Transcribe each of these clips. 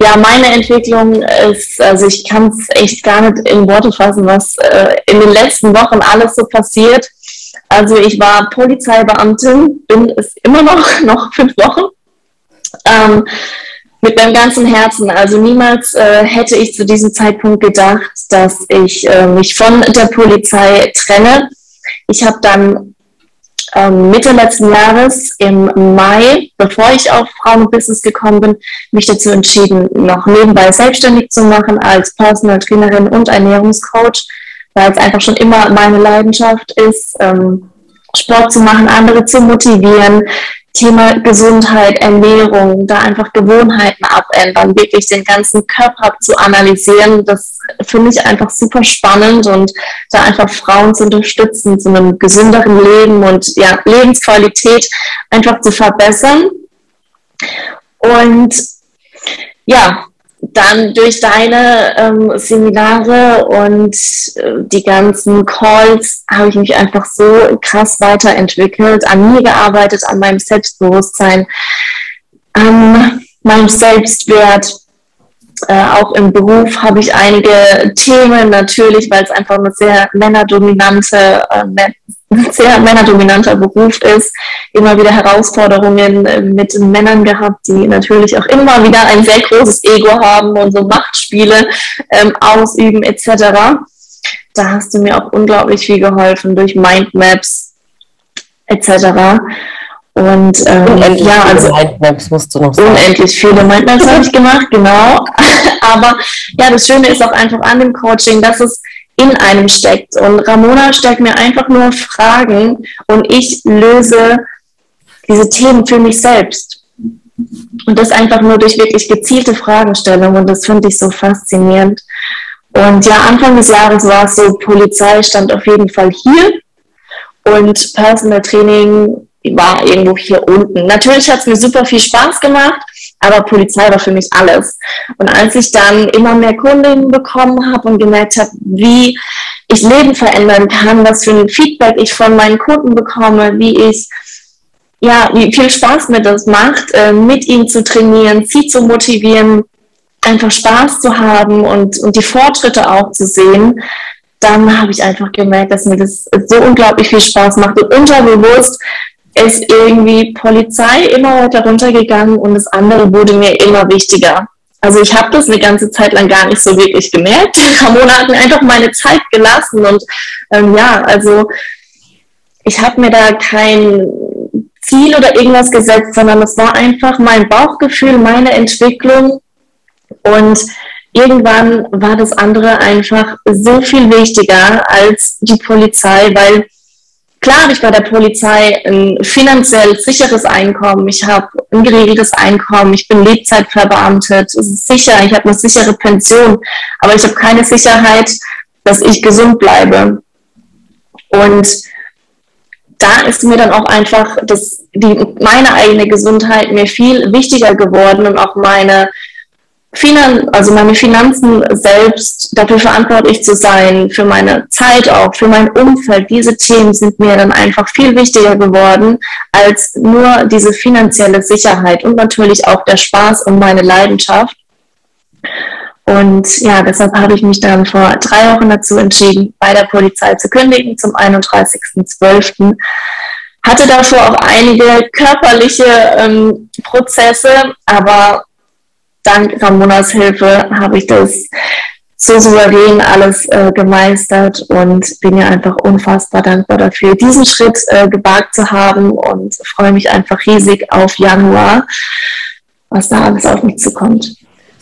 Ja, meine Entwicklung ist, also ich kann es echt gar nicht in Worte fassen, was äh, in den letzten Wochen alles so passiert. Also ich war Polizeibeamtin, bin es immer noch, noch fünf Wochen. Ähm, mit meinem ganzen Herzen. Also niemals äh, hätte ich zu diesem Zeitpunkt gedacht, dass ich äh, mich von der Polizei trenne. Ich habe dann ähm, Mitte letzten Jahres im Mai, bevor ich auf Frauen und Business gekommen bin, mich dazu entschieden, noch nebenbei selbstständig zu machen als Personal Trainerin und Ernährungscoach, weil es einfach schon immer meine Leidenschaft ist, ähm, Sport zu machen, andere zu motivieren, Thema Gesundheit, Ernährung, da einfach Gewohnheiten abändern, wirklich den ganzen Körper zu analysieren, das finde ich einfach super spannend und da einfach Frauen zu unterstützen, zu einem gesünderen Leben und ja, Lebensqualität einfach zu verbessern. Und ja, dann durch deine ähm, Seminare und äh, die ganzen Calls habe ich mich einfach so krass weiterentwickelt, an mir gearbeitet, an meinem Selbstbewusstsein, an meinem Selbstwert. Äh, auch im Beruf habe ich einige Themen natürlich, weil es einfach eine sehr männerdominante, äh, sehr männerdominanter Beruf ist, immer wieder Herausforderungen äh, mit Männern gehabt, die natürlich auch immer wieder ein sehr großes Ego haben und so Machtspiele ähm, ausüben etc. Da hast du mir auch unglaublich viel geholfen durch Mindmaps etc. Und ähm, unendlich ja, also Mindmaps musst du noch sagen. Unendlich viele Mindmaps habe ich gemacht, genau. Aber ja, das Schöne ist auch einfach an dem Coaching, dass es in einem steckt. Und Ramona stellt mir einfach nur Fragen und ich löse diese Themen für mich selbst. Und das einfach nur durch wirklich gezielte Fragestellungen. Und das finde ich so faszinierend. Und ja, Anfang des Jahres war es so, Polizei stand auf jeden Fall hier und Personal Training war irgendwo hier unten. Natürlich hat es mir super viel Spaß gemacht, aber Polizei war für mich alles. Und als ich dann immer mehr Kundinnen bekommen habe und gemerkt habe, wie ich Leben verändern kann, was für ein Feedback ich von meinen Kunden bekomme, wie ich ja, wie viel Spaß mir das macht, äh, mit ihnen zu trainieren, sie zu motivieren, einfach Spaß zu haben und, und die Fortschritte auch zu sehen, dann habe ich einfach gemerkt, dass mir das so unglaublich viel Spaß macht und unterbewusst ist irgendwie Polizei immer weiter runtergegangen und das andere wurde mir immer wichtiger. Also ich habe das eine ganze Zeit lang gar nicht so wirklich gemerkt. Ramona hat mir einfach meine Zeit gelassen und ähm, ja, also ich habe mir da kein Ziel oder irgendwas gesetzt, sondern es war einfach mein Bauchgefühl, meine Entwicklung und irgendwann war das andere einfach so viel wichtiger als die Polizei, weil Klar habe ich bei der Polizei ein finanziell sicheres Einkommen, ich habe ein geregeltes Einkommen, ich bin Lebzeitverbeamtet, es ist sicher, ich habe eine sichere Pension, aber ich habe keine Sicherheit, dass ich gesund bleibe. Und da ist mir dann auch einfach das, die, meine eigene Gesundheit mir viel wichtiger geworden und auch meine Finan also meine Finanzen selbst dafür verantwortlich zu sein, für meine Zeit auch, für mein Umfeld. Diese Themen sind mir dann einfach viel wichtiger geworden als nur diese finanzielle Sicherheit und natürlich auch der Spaß und meine Leidenschaft. Und ja, deshalb habe ich mich dann vor drei Wochen dazu entschieden, bei der Polizei zu kündigen zum 31.12. Hatte davor auch einige körperliche ähm, Prozesse, aber dank Ramonas Hilfe habe ich das so souverän alles äh, gemeistert und bin ja einfach unfassbar dankbar dafür, diesen Schritt äh, gewagt zu haben und freue mich einfach riesig auf Januar, was da alles auf mich zukommt.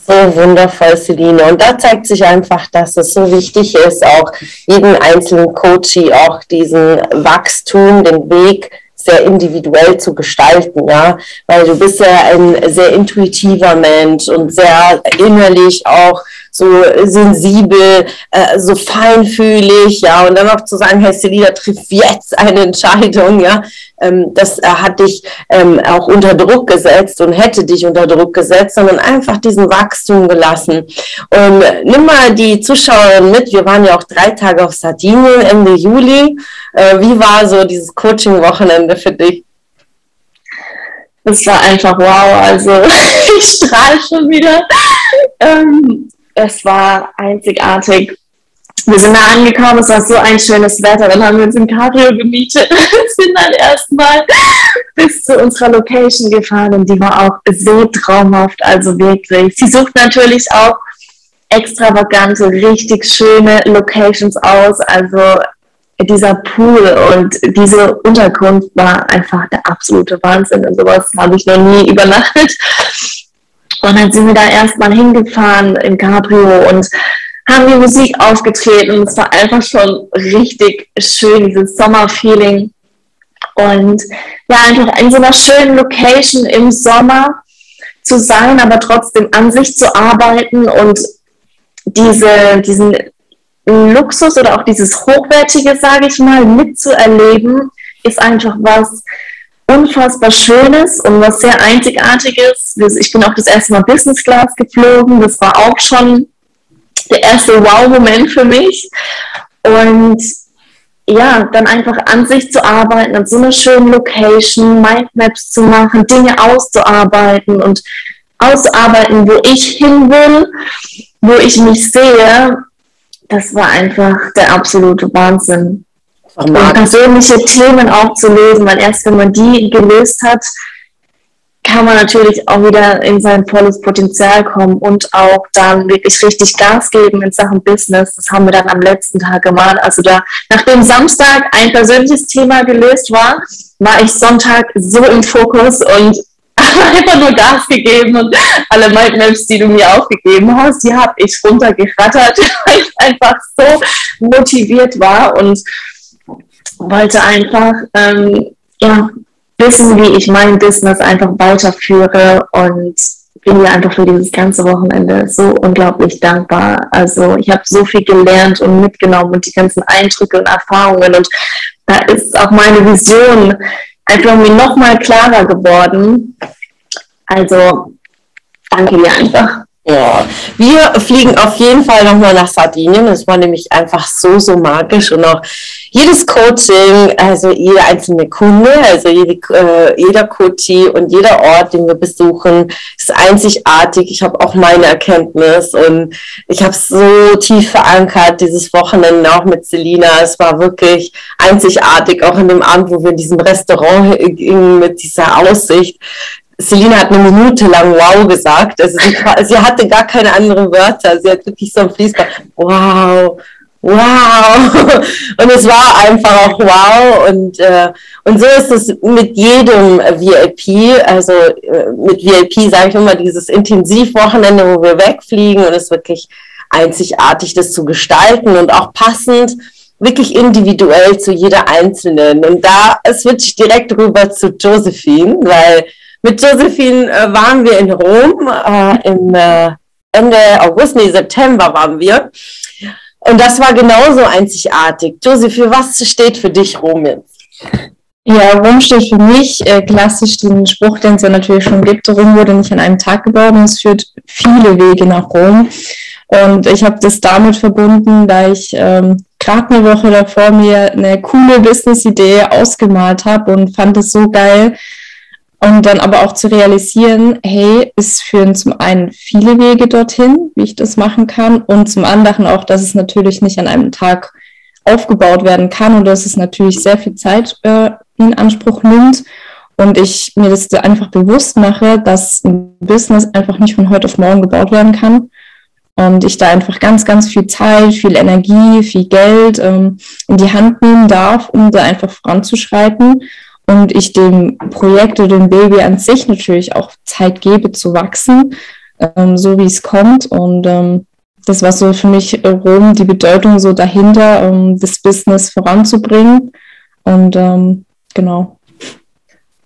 So wundervoll, Celine. Und da zeigt sich einfach, dass es so wichtig ist, auch jeden einzelnen Coachie auch diesen Wachstum, den Weg sehr individuell zu gestalten, ja, weil du bist ja ein sehr intuitiver Mensch und sehr innerlich auch so sensibel, äh, so feinfühlig, ja, und dann auch zu sagen, Herr Selina, triff jetzt eine Entscheidung, ja, ähm, das äh, hat dich ähm, auch unter Druck gesetzt und hätte dich unter Druck gesetzt, sondern einfach diesen Wachstum gelassen. Und nimm mal die Zuschauerin mit, wir waren ja auch drei Tage auf Sardinien Ende Juli. Äh, wie war so dieses Coaching-Wochenende für dich? Es war einfach wow. Also ich strahle schon wieder. Ähm, es war einzigartig. Wir sind da angekommen, es war so ein schönes Wetter. Dann haben wir uns ein Cabrio gemietet, sind dann erstmal bis zu unserer Location gefahren und die war auch so traumhaft, also wirklich. Sie sucht natürlich auch extravagante, richtig schöne Locations aus. Also dieser Pool und diese Unterkunft war einfach der absolute Wahnsinn. Und sowas habe ich noch nie übernachtet. Und dann sind wir da erstmal hingefahren im Cabrio und haben die Musik aufgetreten. Es war einfach schon richtig schön, dieses Sommerfeeling. Und ja, einfach in so einer schönen Location im Sommer zu sein, aber trotzdem an sich zu arbeiten und diese, diesen Luxus oder auch dieses Hochwertige, sage ich mal, mitzuerleben, ist einfach was unfassbar Schönes und was sehr Einzigartiges. Ich bin auch das erste Mal Business Class geflogen. Das war auch schon der erste Wow-Moment für mich. Und ja, dann einfach an sich zu arbeiten, an so einer schönen Location, Mindmaps zu machen, Dinge auszuarbeiten und auszuarbeiten, wo ich hin will, wo ich mich sehe das war einfach der absolute Wahnsinn. Und persönliche Themen auch zu lösen, weil erst wenn man die gelöst hat, kann man natürlich auch wieder in sein volles Potenzial kommen und auch dann wirklich richtig Gas geben in Sachen Business. Das haben wir dann am letzten Tag gemacht. Also da, nachdem Samstag ein persönliches Thema gelöst war, war ich Sonntag so im Fokus und einfach nur Gas gegeben und alle Mindmaps, die du mir aufgegeben hast, die habe ich runtergerattert, weil ich einfach so motiviert war und wollte einfach ähm, ja, wissen, wie ich mein Business einfach weiterführe und bin dir einfach für dieses ganze Wochenende so unglaublich dankbar. Also ich habe so viel gelernt und mitgenommen und die ganzen Eindrücke und Erfahrungen und da ist auch meine Vision einfach mir nochmal klarer geworden. Also danke dir einfach. Ja, wir fliegen auf jeden Fall nochmal nach Sardinien. Das war nämlich einfach so, so magisch und auch jedes Coaching, also jeder einzelne Kunde, also jede, äh, jeder Coachie und jeder Ort, den wir besuchen, ist einzigartig. Ich habe auch meine Erkenntnis und ich habe so tief verankert, dieses Wochenende auch mit Selina. Es war wirklich einzigartig, auch in dem Abend, wo wir in diesem Restaurant gingen mit dieser Aussicht. Selina hat eine Minute lang wow gesagt. Also sie, sie, hatte gar keine anderen Wörter. Sie hat wirklich so ein Fließband. Wow, wow. Und es war einfach auch wow. Und, äh, und so ist es mit jedem VIP. Also äh, mit VIP sage ich immer dieses Intensivwochenende, wo wir wegfliegen und es wirklich einzigartig, das zu gestalten und auch passend wirklich individuell zu jeder Einzelnen. Und da switche ich direkt rüber zu Josephine, weil mit Josephine äh, waren wir in Rom äh, im äh, Ende August, nee, September waren wir. Und das war genauso einzigartig. Josephine, was steht für dich Rom jetzt? Ja, Rom steht für mich äh, klassisch den Spruch, den es ja natürlich schon gibt, Rom wurde nicht an einem Tag gebaut und es führt viele Wege nach Rom. Und ich habe das damit verbunden, da ich ähm, gerade eine Woche davor mir eine coole Business-Idee ausgemalt habe und fand es so geil, und dann aber auch zu realisieren, hey, es führen zum einen viele Wege dorthin, wie ich das machen kann, und zum anderen auch, dass es natürlich nicht an einem Tag aufgebaut werden kann und dass es natürlich sehr viel Zeit äh, in Anspruch nimmt. Und ich mir das einfach bewusst mache, dass ein Business einfach nicht von heute auf morgen gebaut werden kann. Und ich da einfach ganz, ganz viel Zeit, viel Energie, viel Geld ähm, in die Hand nehmen darf, um da einfach voranzuschreiten und ich dem Projekt oder dem Baby an sich natürlich auch Zeit gebe zu wachsen, ähm, so wie es kommt. Und ähm, das war so für mich Rom die Bedeutung so dahinter, um das Business voranzubringen. Und ähm, genau.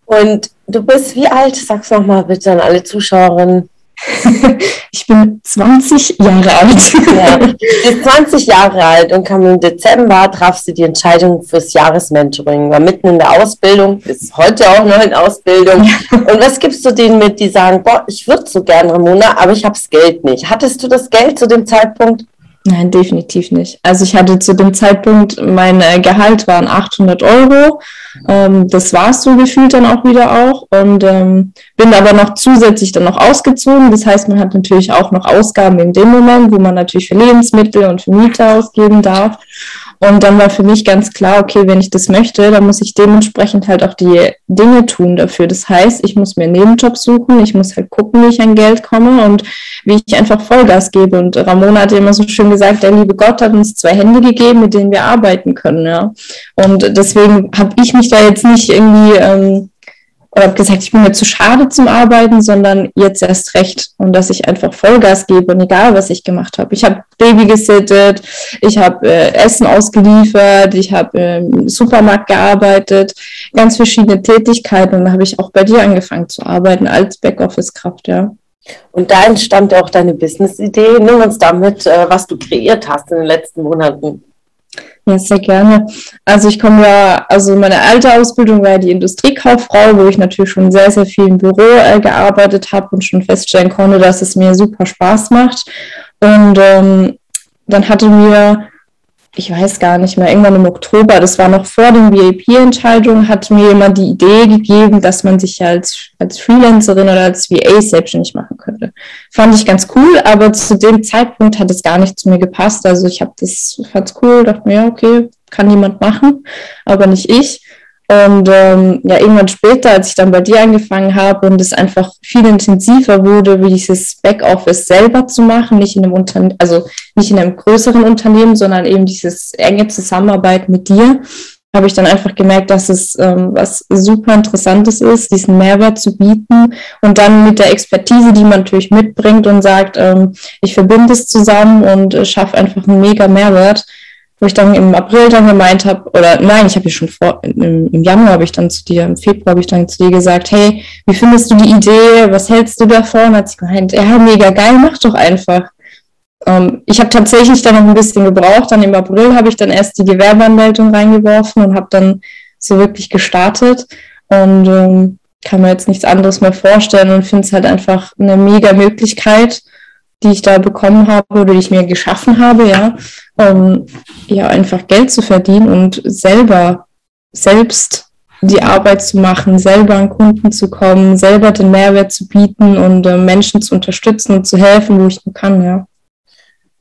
Und du bist wie alt? Sag's noch mal bitte an alle Zuschauerinnen. ich bin 20 Jahre alt. ja, du bist 20 Jahre alt und kam im Dezember, traf sie die Entscheidung fürs Jahresmentoring, war mitten in der Ausbildung, ist heute auch noch in Ausbildung. Und was gibst du denen mit, die sagen, boah, ich würde so gerne, Ramona, aber ich habe das Geld nicht. Hattest du das Geld zu dem Zeitpunkt? Nein, definitiv nicht. Also ich hatte zu dem Zeitpunkt, mein äh, Gehalt waren 800 Euro. Ähm, das war es so gefühlt dann auch wieder auch. Und ähm, bin aber noch zusätzlich dann noch ausgezogen. Das heißt, man hat natürlich auch noch Ausgaben in dem Moment, wo man natürlich für Lebensmittel und für Miete ausgeben darf. Und dann war für mich ganz klar, okay, wenn ich das möchte, dann muss ich dementsprechend halt auch die Dinge tun dafür. Das heißt, ich muss mir einen Nebenjob suchen, ich muss halt gucken, wie ich an Geld komme und wie ich einfach Vollgas gebe. Und Ramona hat immer so schön gesagt, der liebe Gott hat uns zwei Hände gegeben, mit denen wir arbeiten können. Ja. Und deswegen habe ich mich da jetzt nicht irgendwie ähm, oder habe gesagt, ich bin mir zu schade zum Arbeiten, sondern jetzt erst recht und dass ich einfach Vollgas gebe und egal, was ich gemacht habe. Ich habe Baby gesittet, ich habe äh, Essen ausgeliefert, ich habe im Supermarkt gearbeitet, ganz verschiedene Tätigkeiten und da habe ich auch bei dir angefangen zu arbeiten als Backoffice-Kraft, ja. Und da entstand auch deine Business-Idee. Nimm uns damit, äh, was du kreiert hast in den letzten Monaten. Ja, sehr gerne. Also ich komme ja, also meine alte Ausbildung war ja die Industriekauffrau, wo ich natürlich schon sehr, sehr viel im Büro äh, gearbeitet habe und schon feststellen konnte, dass es mir super Spaß macht. Und ähm, dann hatte mir ich weiß gar nicht mehr, irgendwann im Oktober, das war noch vor den VIP-Entscheidungen, hat mir jemand die Idee gegeben, dass man sich als, als Freelancerin oder als VA selbstständig machen könnte. Fand ich ganz cool, aber zu dem Zeitpunkt hat es gar nicht zu mir gepasst. Also ich habe das, fand's cool, dachte mir, ja, okay, kann jemand machen, aber nicht ich. Und ähm, ja, irgendwann später, als ich dann bei dir angefangen habe und es einfach viel intensiver wurde, wie dieses Backoffice selber zu machen, nicht in einem Unternehmen, also nicht in einem größeren Unternehmen, sondern eben dieses enge Zusammenarbeit mit dir, habe ich dann einfach gemerkt, dass es ähm, was super Interessantes ist, diesen Mehrwert zu bieten und dann mit der Expertise, die man natürlich mitbringt und sagt, ähm, ich verbinde es zusammen und äh, schaffe einfach einen mega Mehrwert wo ich dann im April dann gemeint habe, oder nein, ich habe ja schon vor, im, im Januar habe ich dann zu dir, im Februar habe ich dann zu dir gesagt, hey, wie findest du die Idee, was hältst du davon? Und hat sie gemeint, ja, mega geil, mach doch einfach. Ähm, ich habe tatsächlich dann noch ein bisschen gebraucht, dann im April habe ich dann erst die Gewerbeanmeldung reingeworfen und habe dann so wirklich gestartet und ähm, kann mir jetzt nichts anderes mehr vorstellen und finde es halt einfach eine mega Möglichkeit, die ich da bekommen habe oder die ich mir geschaffen habe, ja, um ja einfach Geld zu verdienen und selber selbst die Arbeit zu machen, selber an Kunden zu kommen, selber den Mehrwert zu bieten und äh, Menschen zu unterstützen und zu helfen, wo ich nur kann, ja.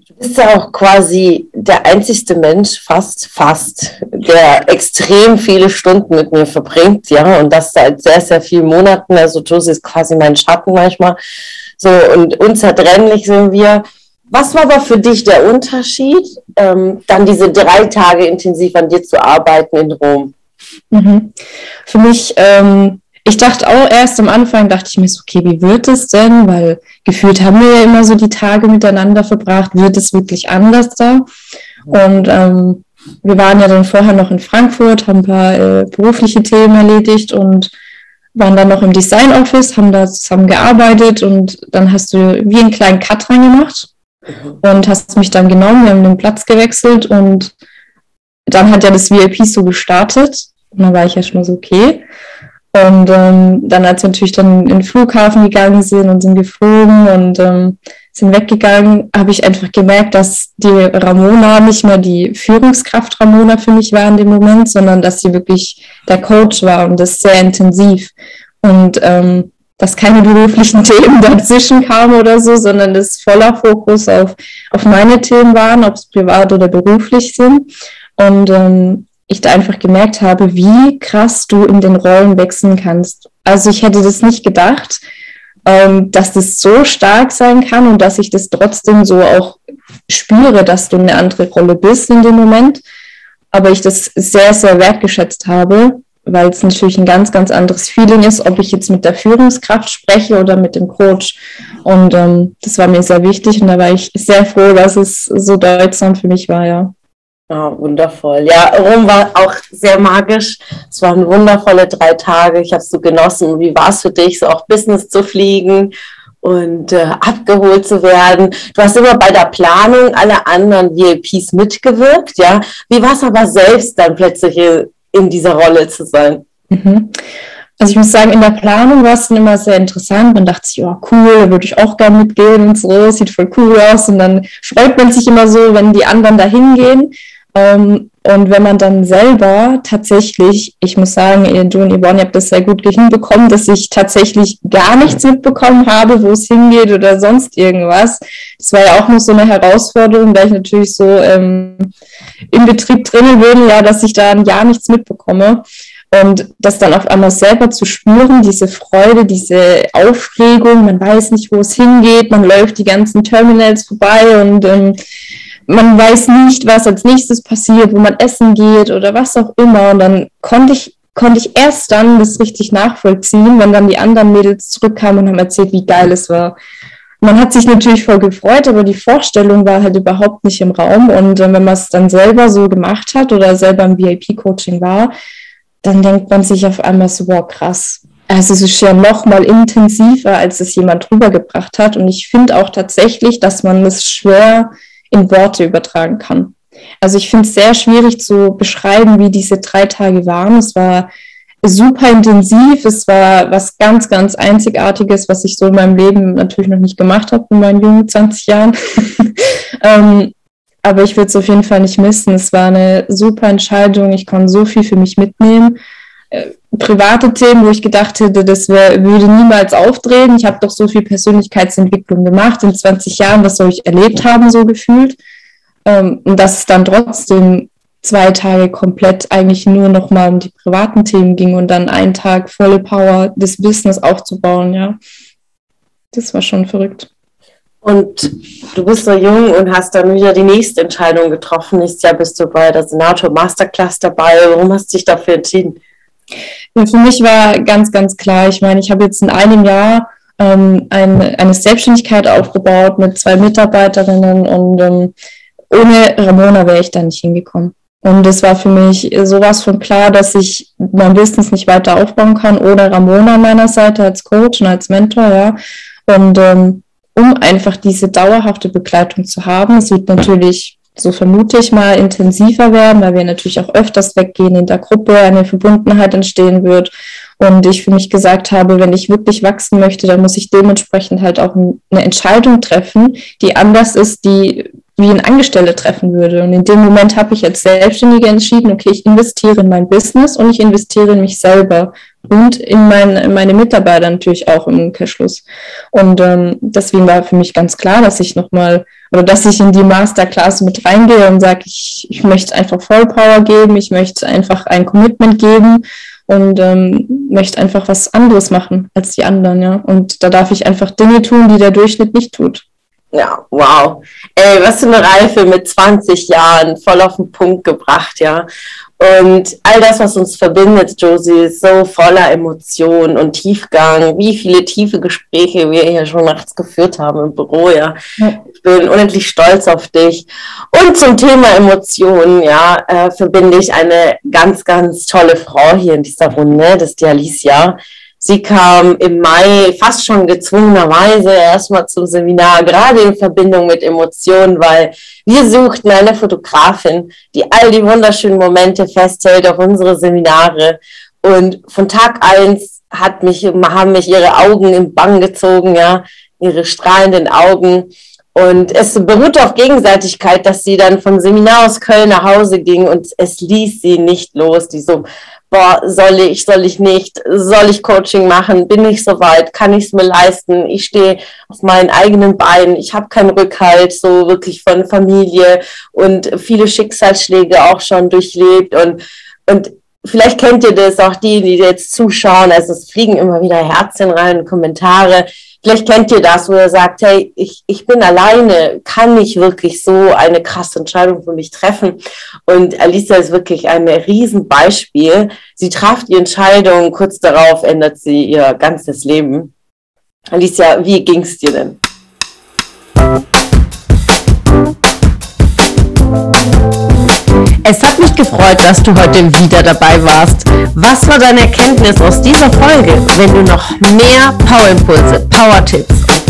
Du bist ja auch quasi der einzigste Mensch, fast, fast, der extrem viele Stunden mit mir verbringt, ja, und das seit sehr, sehr vielen Monaten. Also Josie ist quasi mein Schatten manchmal. So, und unzertrennlich sind wir. Was war aber für dich der Unterschied, ähm, dann diese drei Tage intensiv an dir zu arbeiten in Rom? Mhm. Für mich, ähm, ich dachte auch erst am Anfang, dachte ich mir so, okay, wie wird es denn? Weil gefühlt haben wir ja immer so die Tage miteinander verbracht. Wird es wirklich anders da? Und ähm, wir waren ja dann vorher noch in Frankfurt, haben ein paar äh, berufliche Themen erledigt und waren dann noch im Design Office, haben da zusammen gearbeitet und dann hast du wie einen kleinen Cut reingemacht. Und hast mich dann genommen, wir haben den Platz gewechselt und dann hat ja das VIP so gestartet und dann war ich ja schon mal so, okay. Und ähm, dann, als wir natürlich dann in den Flughafen gegangen sind und sind geflogen und ähm, sind weggegangen, habe ich einfach gemerkt, dass die Ramona nicht mehr die Führungskraft Ramona für mich war in dem Moment, sondern dass sie wirklich der Coach war und das sehr intensiv. Und ähm, dass keine beruflichen Themen dazwischen kamen oder so, sondern das voller Fokus auf, auf meine Themen waren, ob es privat oder beruflich sind. Und ähm, ich da einfach gemerkt habe, wie krass du in den Rollen wechseln kannst. Also ich hätte das nicht gedacht, ähm, dass das so stark sein kann und dass ich das trotzdem so auch spüre, dass du eine andere Rolle bist in dem Moment. Aber ich das sehr, sehr wertgeschätzt habe, weil es natürlich ein ganz, ganz anderes Feeling ist, ob ich jetzt mit der Führungskraft spreche oder mit dem Coach. Und ähm, das war mir sehr wichtig und da war ich sehr froh, dass es so deutsam für mich war, ja. Oh, wundervoll. Ja, Rom war auch sehr magisch. Es waren wundervolle drei Tage. Ich habe es so genossen. Wie war es für dich, so auch Business zu fliegen und äh, abgeholt zu werden. Du hast immer bei der Planung aller anderen VIPs mitgewirkt, ja. Wie war es aber selbst dann plötzlich in dieser Rolle zu sein? Mhm. Also ich muss sagen, in der Planung war es dann immer sehr interessant. Man dachte sich, oh cool, würde ich auch gerne mitgehen und so, sieht voll cool aus. Und dann freut man sich immer so, wenn die anderen da hingehen. Ähm, und wenn man dann selber tatsächlich, ich muss sagen, du und Yvonne, ihr habt das sehr gut hinbekommen, dass ich tatsächlich gar nichts mitbekommen habe, wo es hingeht oder sonst irgendwas. Das war ja auch noch so eine Herausforderung, da ich natürlich so ähm, im Betrieb drinnen bin, ja, dass ich da ein Jahr nichts mitbekomme. Und das dann auf einmal selber zu spüren, diese Freude, diese Aufregung, man weiß nicht, wo es hingeht, man läuft die ganzen Terminals vorbei und ähm, man weiß nicht, was als nächstes passiert, wo man essen geht oder was auch immer. Und dann konnte ich, konnte ich erst dann das richtig nachvollziehen, wenn dann die anderen Mädels zurückkamen und haben erzählt, wie geil es war. Man hat sich natürlich voll gefreut, aber die Vorstellung war halt überhaupt nicht im Raum. Und äh, wenn man es dann selber so gemacht hat oder selber im VIP-Coaching war, dann denkt man sich auf einmal so, wow, krass. Also es ist ja noch mal intensiver, als es jemand rübergebracht hat. Und ich finde auch tatsächlich, dass man es schwer in Worte übertragen kann. Also ich finde es sehr schwierig zu beschreiben, wie diese drei Tage waren. Es war super intensiv. Es war was ganz, ganz Einzigartiges, was ich so in meinem Leben natürlich noch nicht gemacht habe in meinen jungen 20 Jahren. ähm, aber ich würde es auf jeden Fall nicht missen. Es war eine super Entscheidung. Ich konnte so viel für mich mitnehmen. Äh, private Themen, wo ich gedacht hätte, das würde niemals auftreten. Ich habe doch so viel Persönlichkeitsentwicklung gemacht in 20 Jahren. Was soll ich erlebt haben, so gefühlt? Ähm, und dass es dann trotzdem zwei Tage komplett eigentlich nur noch mal um die privaten Themen ging und dann einen Tag volle Power, das Business aufzubauen, ja. Das war schon verrückt. Und du bist so jung und hast dann wieder die nächste Entscheidung getroffen. Nächstes Jahr bist du bei der Senator Masterclass dabei. Warum hast du dich dafür entschieden? Ja, für mich war ganz, ganz klar, ich meine, ich habe jetzt in einem Jahr ähm, eine, eine Selbstständigkeit aufgebaut mit zwei Mitarbeiterinnen und ähm, ohne Ramona wäre ich da nicht hingekommen. Und es war für mich sowas von klar, dass ich mein Business nicht weiter aufbauen kann ohne Ramona an meiner Seite als Coach und als Mentor, ja. Und ähm, um einfach diese dauerhafte Begleitung zu haben. Es wird natürlich, so vermute ich mal, intensiver werden, weil wir natürlich auch öfters weggehen in der Gruppe, eine Verbundenheit entstehen wird. Und ich für mich gesagt habe, wenn ich wirklich wachsen möchte, dann muss ich dementsprechend halt auch eine Entscheidung treffen, die anders ist, die wie ein Angestellte treffen würde. Und in dem Moment habe ich als Selbstständige entschieden, okay, ich investiere in mein Business und ich investiere in mich selber und in, mein, in meine Mitarbeiter natürlich auch im Umkehrschluss. Und ähm, deswegen war für mich ganz klar, dass ich nochmal oder dass ich in die Masterclass mit reingehe und sage, ich, ich möchte einfach Vollpower geben, ich möchte einfach ein Commitment geben und ähm, möchte einfach was anderes machen als die anderen, ja. Und da darf ich einfach Dinge tun, die der Durchschnitt nicht tut. Ja, wow. Ey, was für eine Reife mit 20 Jahren, voll auf den Punkt gebracht, ja. Und all das, was uns verbindet, Josie, ist so voller Emotionen und Tiefgang. Wie viele tiefe Gespräche wir hier schon nachts geführt haben im Büro, ja. Ich bin unendlich stolz auf dich. Und zum Thema Emotionen, ja, äh, verbinde ich eine ganz, ganz tolle Frau hier in dieser Runde, das ist die Alicia. Sie kam im Mai fast schon gezwungenerweise erstmal zum Seminar, gerade in Verbindung mit Emotionen, weil wir suchten eine Fotografin, die all die wunderschönen Momente festhält auf unsere Seminare. Und von Tag eins hat mich, haben mich ihre Augen im Bann gezogen, ja, ihre strahlenden Augen. Und es beruhte auf Gegenseitigkeit, dass sie dann vom Seminar aus Köln nach Hause ging und es ließ sie nicht los. Die so, boah, soll ich, soll ich nicht, soll ich Coaching machen, bin ich soweit, kann ich es mir leisten, ich stehe auf meinen eigenen Beinen, ich habe keinen Rückhalt, so wirklich von Familie und viele Schicksalsschläge auch schon durchlebt und, und vielleicht kennt ihr das auch die, die jetzt zuschauen, also es fliegen immer wieder Herzchen rein, Kommentare, Vielleicht kennt ihr das, wo er sagt, hey, ich, ich bin alleine, kann nicht wirklich so eine krasse Entscheidung für mich treffen. Und Alicia ist wirklich ein Riesenbeispiel. Sie traf die Entscheidung, kurz darauf ändert sie ihr ganzes Leben. Alicia, wie ging's dir denn? Es hat mich gefreut, dass du heute wieder dabei warst. Was war deine Erkenntnis aus dieser Folge? Wenn du noch mehr Powerimpulse, Power-Tipps